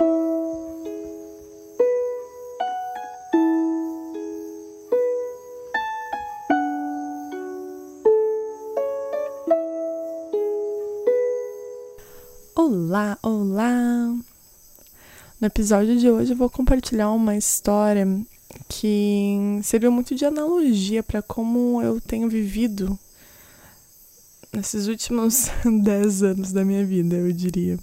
Olá, olá! No episódio de hoje eu vou compartilhar uma história que serviu muito de analogia para como eu tenho vivido nesses últimos 10 anos da minha vida, eu diria.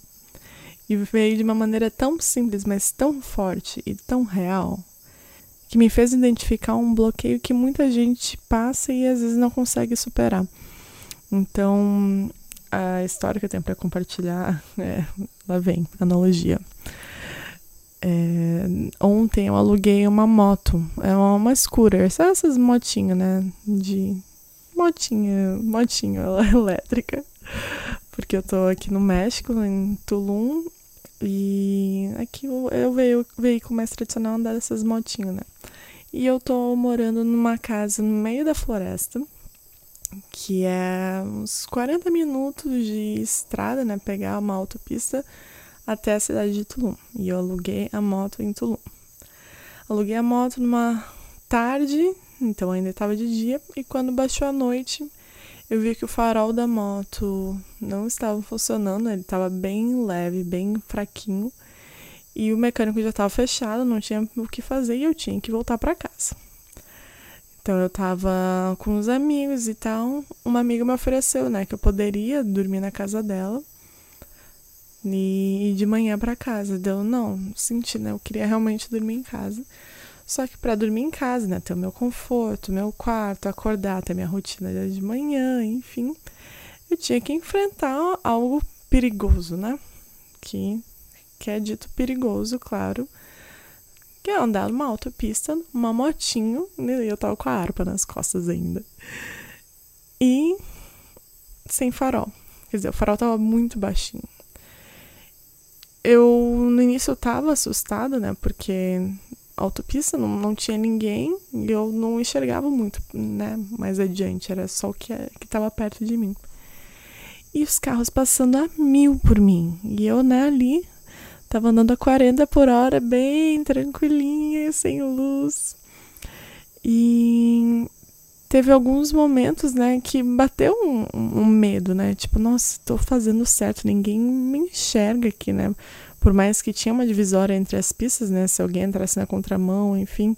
E veio de uma maneira tão simples, mas tão forte e tão real, que me fez identificar um bloqueio que muita gente passa e às vezes não consegue superar. Então, a história que eu tenho para compartilhar é, lá vem, analogia. É, ontem eu aluguei uma moto, é uma, uma scooter, essas motinhas, né? De motinha, motinha elétrica. Porque eu tô aqui no México, em Tulum, e aqui eu veio o veículo mais tradicional andar dessas motinhas, né? E eu tô morando numa casa no meio da floresta que é uns 40 minutos de estrada, né? Pegar uma autopista até a cidade de Tulum. E eu aluguei a moto em Tulum. Aluguei a moto numa tarde, então ainda estava de dia, e quando baixou a noite, eu vi que o farol da moto não estava funcionando, ele estava bem leve, bem fraquinho, e o mecânico já estava fechado, não tinha o que fazer e eu tinha que voltar para casa. Então eu tava com os amigos e tal. Uma amiga me ofereceu, né, que eu poderia dormir na casa dela e ir de manhã para casa. Deu não, senti, né? Eu queria realmente dormir em casa. Só que para dormir em casa, né, ter o meu conforto, meu quarto, acordar, ter minha rotina de manhã, enfim, eu tinha que enfrentar algo perigoso, né? Que que é dito perigoso, claro que é andar numa autopista, uma motinho, e eu tava com a harpa nas costas ainda. E sem farol. Quer dizer, o farol tava muito baixinho. Eu, no início, eu tava assustada, né? Porque autopista não, não tinha ninguém e eu não enxergava muito, né? Mais adiante, era só o que, que tava perto de mim. E os carros passando a mil por mim. E eu, né, ali, Tava andando a 40 por hora, bem tranquilinha, sem luz. E teve alguns momentos, né, que bateu um, um, medo, né? Tipo, nossa, tô fazendo certo, ninguém me enxerga aqui, né? Por mais que tinha uma divisória entre as pistas, né? Se alguém entrasse na contramão, enfim.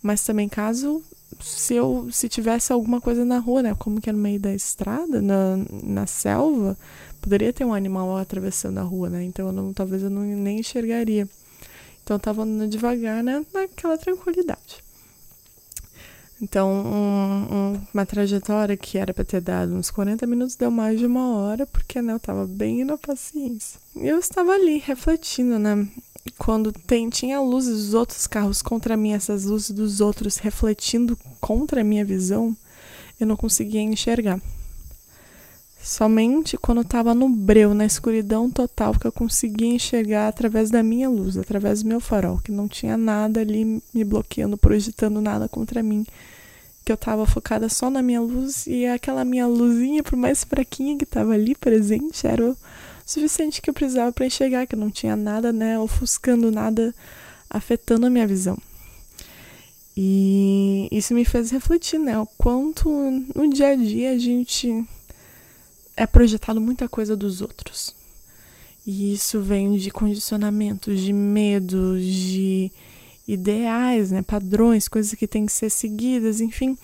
Mas também caso se eu se tivesse alguma coisa na rua, né? Como que é no meio da estrada, na, na selva, poderia ter um animal atravessando a rua, né? Então eu não, talvez eu não, nem enxergaria. Então eu tava andando devagar, né? Naquela tranquilidade. Então, um, um, uma trajetória que era para ter dado uns 40 minutos deu mais de uma hora, porque né, eu tava bem na paciência. Eu estava ali refletindo, né? Quando tem, tinha luzes dos outros carros contra mim, essas luzes dos outros refletindo contra a minha visão, eu não conseguia enxergar. Somente quando estava no breu, na escuridão total, que eu conseguia enxergar através da minha luz, através do meu farol, que não tinha nada ali me bloqueando, projetando nada contra mim. Que eu estava focada só na minha luz e aquela minha luzinha, por mais fraquinha que estava ali presente, era o suficiente que eu precisava para enxergar, que não tinha nada, né, ofuscando nada, afetando a minha visão. E isso me fez refletir, né, o quanto no dia a dia a gente é projetado muita coisa dos outros. E isso vem de condicionamentos, de medos, de ideais, né, padrões, coisas que têm que ser seguidas, enfim.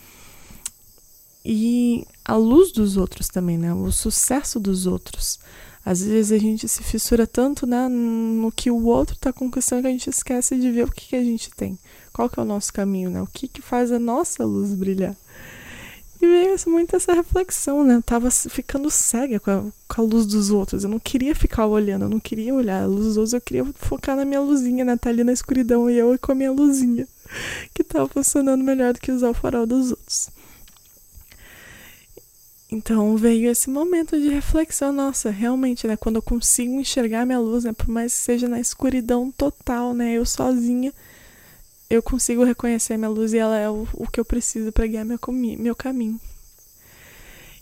E a luz dos outros também, né, o sucesso dos outros. Às vezes a gente se fissura tanto né, no que o outro está conquistando que a gente esquece de ver o que, que a gente tem. Qual que é o nosso caminho, né? O que, que faz a nossa luz brilhar. E veio muito essa reflexão, né? Eu tava ficando cega com a, com a, luz dos outros. Eu não queria ficar olhando, eu não queria olhar a luz dos outros, eu queria focar na minha luzinha, né? Tá ali na escuridão e eu com a minha luzinha, que tava funcionando melhor do que usar o farol dos outros. Então veio esse momento de reflexão, nossa, realmente, né? Quando eu consigo enxergar minha luz, né? Por mais que seja na escuridão total, né? Eu sozinha eu consigo reconhecer minha luz e ela é o, o que eu preciso para guiar meu, meu caminho.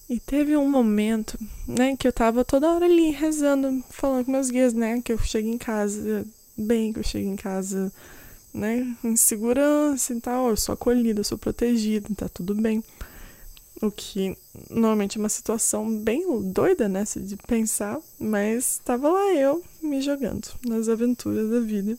E teve um momento, né, que eu tava toda hora ali rezando, falando com meus guias, né, que eu cheguei em casa bem, que eu chego em casa, né, em segurança e tal, eu sou acolhida, eu sou protegida, tá tudo bem. O que normalmente é uma situação bem doida, né, de pensar, mas tava lá eu me jogando nas aventuras da vida.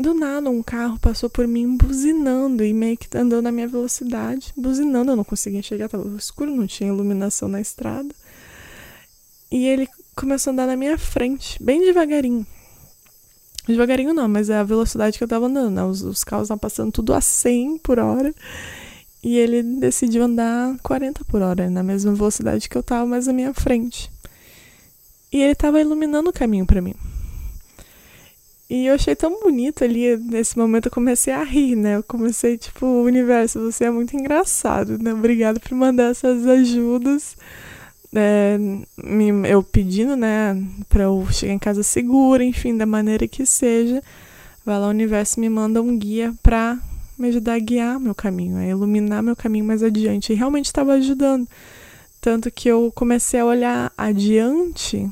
Do nada um carro passou por mim buzinando e meio que andando na minha velocidade, buzinando, eu não conseguia chegar, tava escuro, não tinha iluminação na estrada. E ele começou a andar na minha frente, bem devagarinho. Devagarinho não, mas é a velocidade que eu tava andando, né? Os, os carros estavam passando tudo a 100 por hora. E ele decidiu andar 40 por hora, na mesma velocidade que eu tava, mas na minha frente. E ele tava iluminando o caminho para mim. E eu achei tão bonito ali, nesse momento eu comecei a rir, né? Eu comecei, tipo, universo, você é muito engraçado, né? Obrigado por mandar essas ajudas é, me, eu pedindo, né, para eu chegar em casa segura, enfim, da maneira que seja. Vai lá, o universo me manda um guia para me ajudar a guiar meu caminho, a iluminar meu caminho mais adiante. E realmente estava ajudando. Tanto que eu comecei a olhar adiante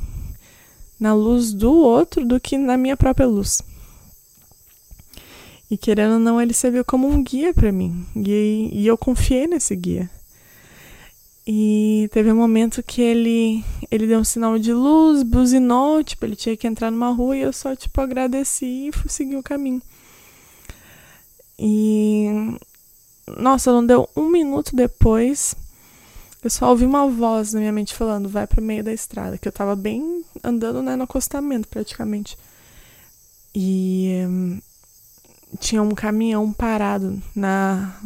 na luz do outro do que na minha própria luz. E querendo ou não, ele serviu como um guia para mim. E, e eu confiei nesse guia. E teve um momento que ele, ele deu um sinal de luz, buzinou, tipo, ele tinha que entrar numa rua e eu só, tipo, agradeci e fui seguir o caminho. E. Nossa, não deu um minuto depois, eu só ouvi uma voz na minha mente falando, vai pro meio da estrada, que eu tava bem andando, né, no acostamento praticamente. E. Hum, tinha um caminhão parado na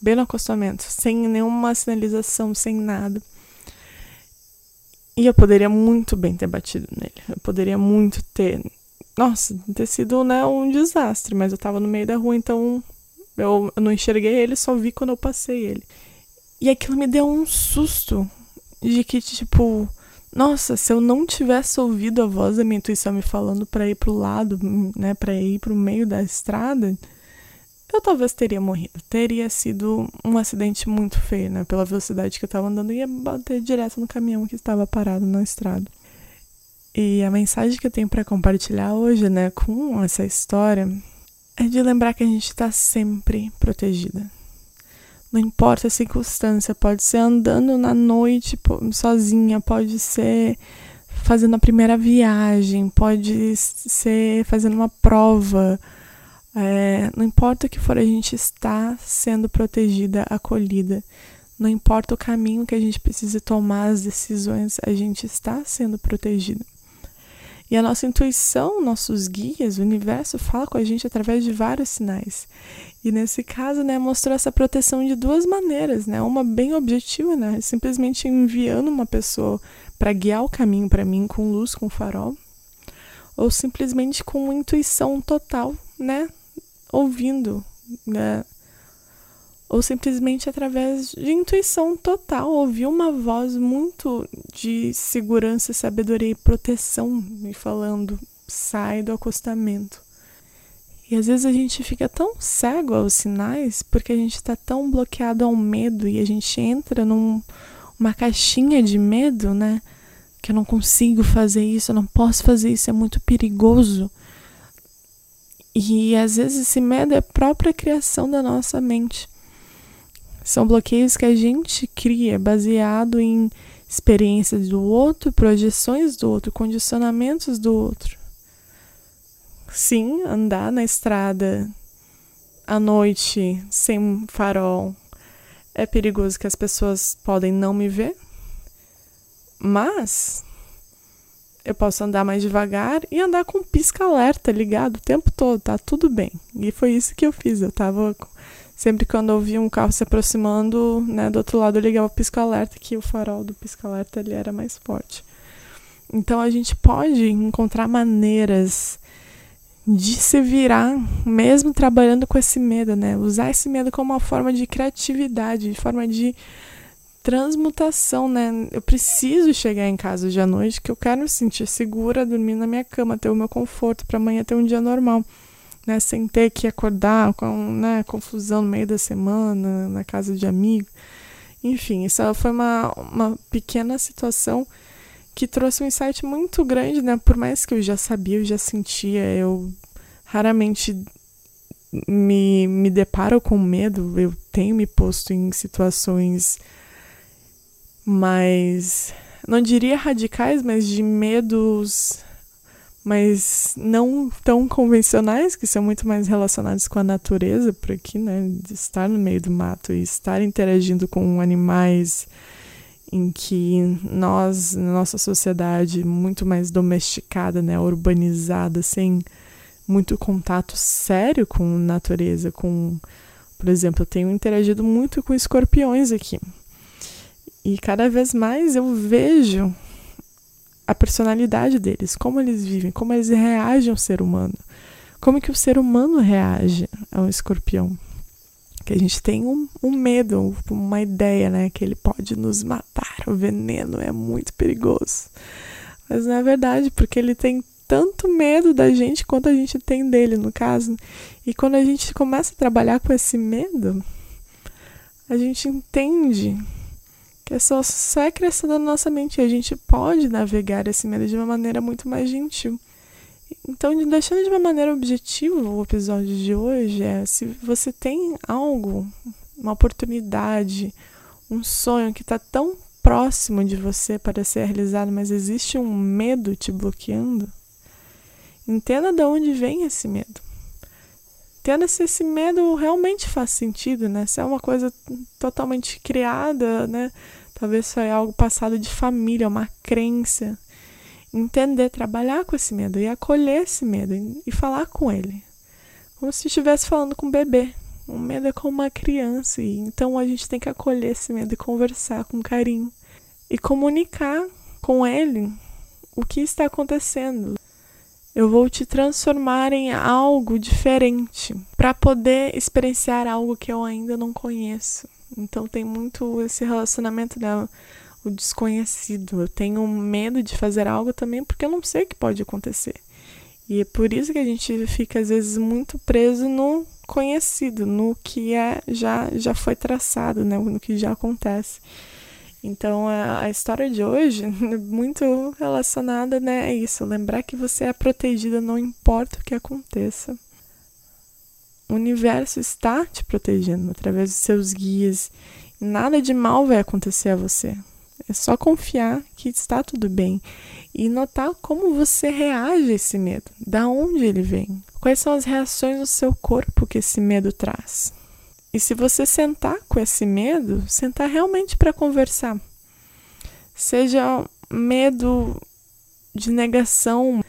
bem no acostamento, sem nenhuma sinalização, sem nada. E eu poderia muito bem ter batido nele. Eu poderia muito ter. Nossa, ter sido né, um desastre, mas eu tava no meio da rua, então eu, eu não enxerguei ele, só vi quando eu passei ele. E aquilo me deu um susto de que, tipo, nossa, se eu não tivesse ouvido a voz da minha intuição me falando para ir pro lado, né, para ir pro meio da estrada, eu talvez teria morrido. Teria sido um acidente muito feio, né? Pela velocidade que eu tava andando, ia bater direto no caminhão que estava parado na estrada. E a mensagem que eu tenho para compartilhar hoje, né, com essa história, é de lembrar que a gente está sempre protegida. Não importa a circunstância, pode ser andando na noite sozinha, pode ser fazendo a primeira viagem, pode ser fazendo uma prova é, não importa o que for, a gente está sendo protegida, acolhida. Não importa o caminho que a gente precise tomar, as decisões, a gente está sendo protegida. E a nossa intuição, nossos guias, o universo fala com a gente através de vários sinais. E nesse caso, né, mostrou essa proteção de duas maneiras, né? Uma bem objetiva, né? Simplesmente enviando uma pessoa para guiar o caminho para mim com luz, com farol, ou simplesmente com intuição total, né? ouvindo, né? Ou simplesmente através de intuição total, ouvir uma voz muito de segurança, sabedoria e proteção me falando: sai do acostamento. E às vezes a gente fica tão cego aos sinais porque a gente está tão bloqueado ao medo e a gente entra numa num, caixinha de medo, né? Que eu não consigo fazer isso, eu não posso fazer isso, é muito perigoso. E às vezes esse medo é a própria criação da nossa mente. São bloqueios que a gente cria baseado em experiências do outro, projeções do outro, condicionamentos do outro. Sim, andar na estrada à noite sem farol é perigoso que as pessoas podem não me ver, mas eu posso andar mais devagar e andar com pisca-alerta ligado o tempo todo, tá tudo bem. E foi isso que eu fiz. Eu tava. Sempre quando eu via um carro se aproximando, né, do outro lado eu ligava o pisca-alerta, que o farol do pisca-alerta ele era mais forte. Então a gente pode encontrar maneiras de se virar, mesmo trabalhando com esse medo, né? Usar esse medo como uma forma de criatividade, de forma de transmutação, né? Eu preciso chegar em casa hoje à noite que eu quero me sentir segura, dormir na minha cama, ter o meu conforto para amanhã ter um dia normal, né? Sem ter que acordar com, né, confusão no meio da semana, na casa de amigo. Enfim, isso foi uma, uma pequena situação que trouxe um insight muito grande, né? Por mais que eu já sabia, eu já sentia, eu raramente me, me deparo com medo, eu tenho me posto em situações mais, não diria radicais, mas de medos mas não tão convencionais, que são muito mais relacionados com a natureza, por aqui, né? De estar no meio do mato e estar interagindo com animais em que nós, nossa sociedade muito mais domesticada, né, urbanizada, sem muito contato sério com natureza, com, por exemplo, eu tenho interagido muito com escorpiões aqui. E cada vez mais eu vejo a personalidade deles, como eles vivem, como eles reagem ao ser humano. Como que o ser humano reage ao escorpião? Que a gente tem um, um medo, uma ideia, né? Que ele pode nos matar. O veneno é muito perigoso. Mas não é verdade, porque ele tem tanto medo da gente quanto a gente tem dele, no caso. E quando a gente começa a trabalhar com esse medo, a gente entende que é só, só é criação da nossa mente e a gente pode navegar esse medo de uma maneira muito mais gentil. Então, deixando de uma maneira objetiva o episódio de hoje, é se você tem algo, uma oportunidade, um sonho que está tão próximo de você para ser realizado, mas existe um medo te bloqueando, entenda de onde vem esse medo entenda se esse medo realmente faz sentido, né? Se é uma coisa totalmente criada, né? Talvez foi algo passado de família, uma crença. Entender, trabalhar com esse medo e acolher esse medo e falar com ele. Como se estivesse falando com um bebê. O medo é como uma criança, e então a gente tem que acolher esse medo e conversar com carinho e comunicar com ele o que está acontecendo, eu vou te transformar em algo diferente para poder experienciar algo que eu ainda não conheço. Então tem muito esse relacionamento né, o desconhecido. Eu tenho medo de fazer algo também porque eu não sei o que pode acontecer. E é por isso que a gente fica às vezes muito preso no conhecido, no que é já já foi traçado, né, no que já acontece. Então a, a, história de hoje é muito relacionada né, a isso, lembrar que você é protegida não importa o que aconteça. O universo está te protegendo através dos seus guias. Nada de mal vai acontecer a você. É só confiar que está tudo bem e notar como você reage a esse medo, da onde ele vem, quais são as reações do seu corpo que esse medo traz. E se você sentar com esse medo, sentar realmente para conversar. Seja medo de negação,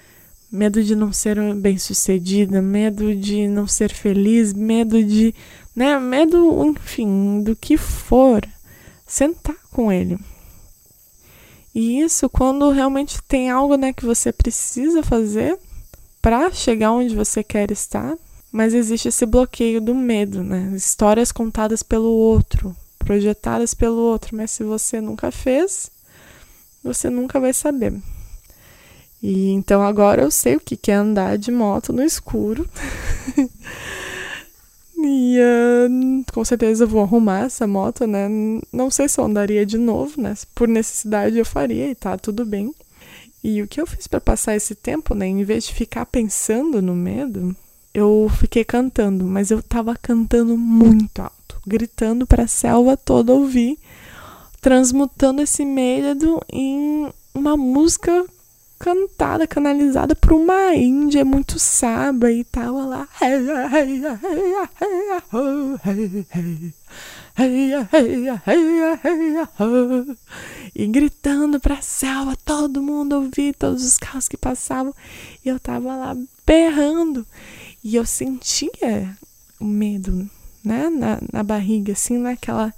medo de não ser bem-sucedida, medo de não ser feliz, medo de, né, medo, enfim, do que for, sentar com ele. E isso quando realmente tem algo, né, que você precisa fazer para chegar onde você quer estar, mas existe esse bloqueio do medo, né? Histórias contadas pelo outro, projetadas pelo outro, mas se você nunca fez, você nunca vai saber. E então agora eu sei o que é andar de moto no escuro. e uh, com certeza eu vou arrumar essa moto, né? Não sei se eu andaria de novo, né? Por necessidade eu faria e tá tudo bem. E o que eu fiz para passar esse tempo, né? Em vez de ficar pensando no medo, eu fiquei cantando, mas eu tava cantando muito alto, gritando para a selva toda ouvir, transmutando esse medo em uma música cantada, canalizada por uma índia muito sábia e tava lá. E gritando pra selva, todo mundo ouvia, todos os carros que passavam, e eu tava lá berrando. E eu sentia o medo, né, na, na barriga, assim, naquela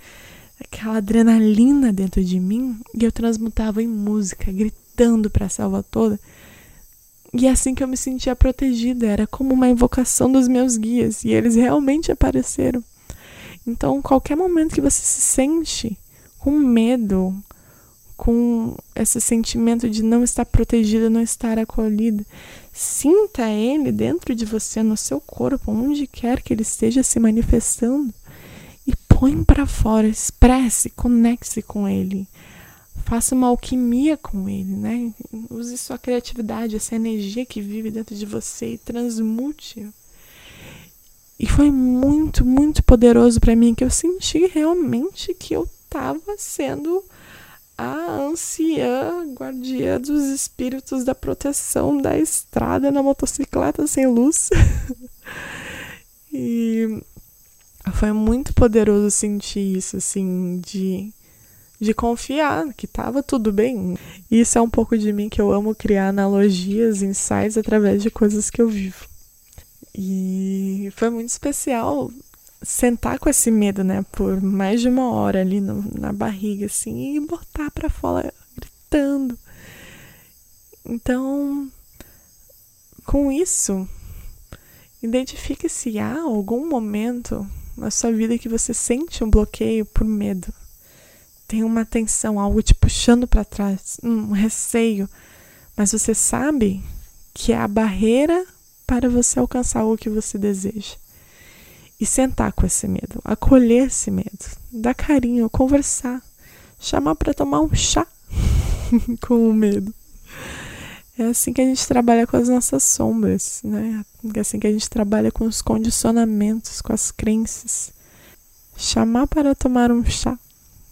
aquela adrenalina dentro de mim, e eu transmutava em música, gritando para a selva toda. E é assim que eu me sentia protegida, era como uma invocação dos meus guias, e eles realmente apareceram. Então, qualquer momento que você se sente com medo, com esse sentimento de não estar protegida, não estar acolhida, Sinta ele dentro de você, no seu corpo, onde quer que ele esteja se manifestando. E põe para fora, expresse, conecte-se com ele. Faça uma alquimia com ele, né? Use sua criatividade, essa energia que vive dentro de você e transmute. E foi muito, muito poderoso para mim que eu senti realmente que eu estava sendo a anciã guardiã dos espíritos da proteção da estrada na motocicleta sem luz. e foi muito poderoso sentir isso, assim, de, de confiar que tava tudo bem. Isso é um pouco de mim que eu amo criar analogias, insights através de coisas que eu vivo. E foi muito especial sentar com esse medo, né, por mais de uma hora ali no, na barriga, assim, e botar para fora gritando. Então, com isso, identifique se há algum momento na sua vida que você sente um bloqueio por medo. Tem uma tensão, algo te puxando para trás, um receio, mas você sabe que é a barreira para você alcançar o que você deseja e sentar com esse medo, acolher esse medo, dar carinho, conversar, chamar para tomar um chá com o medo. É assim que a gente trabalha com as nossas sombras, né? É assim que a gente trabalha com os condicionamentos, com as crenças. Chamar para tomar um chá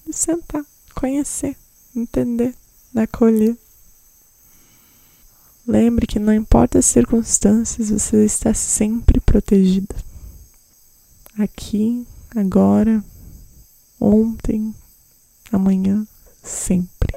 sentar, conhecer, entender, acolher. Lembre que não importa as circunstâncias, você está sempre protegida. Aqui, agora, ontem, amanhã, sempre.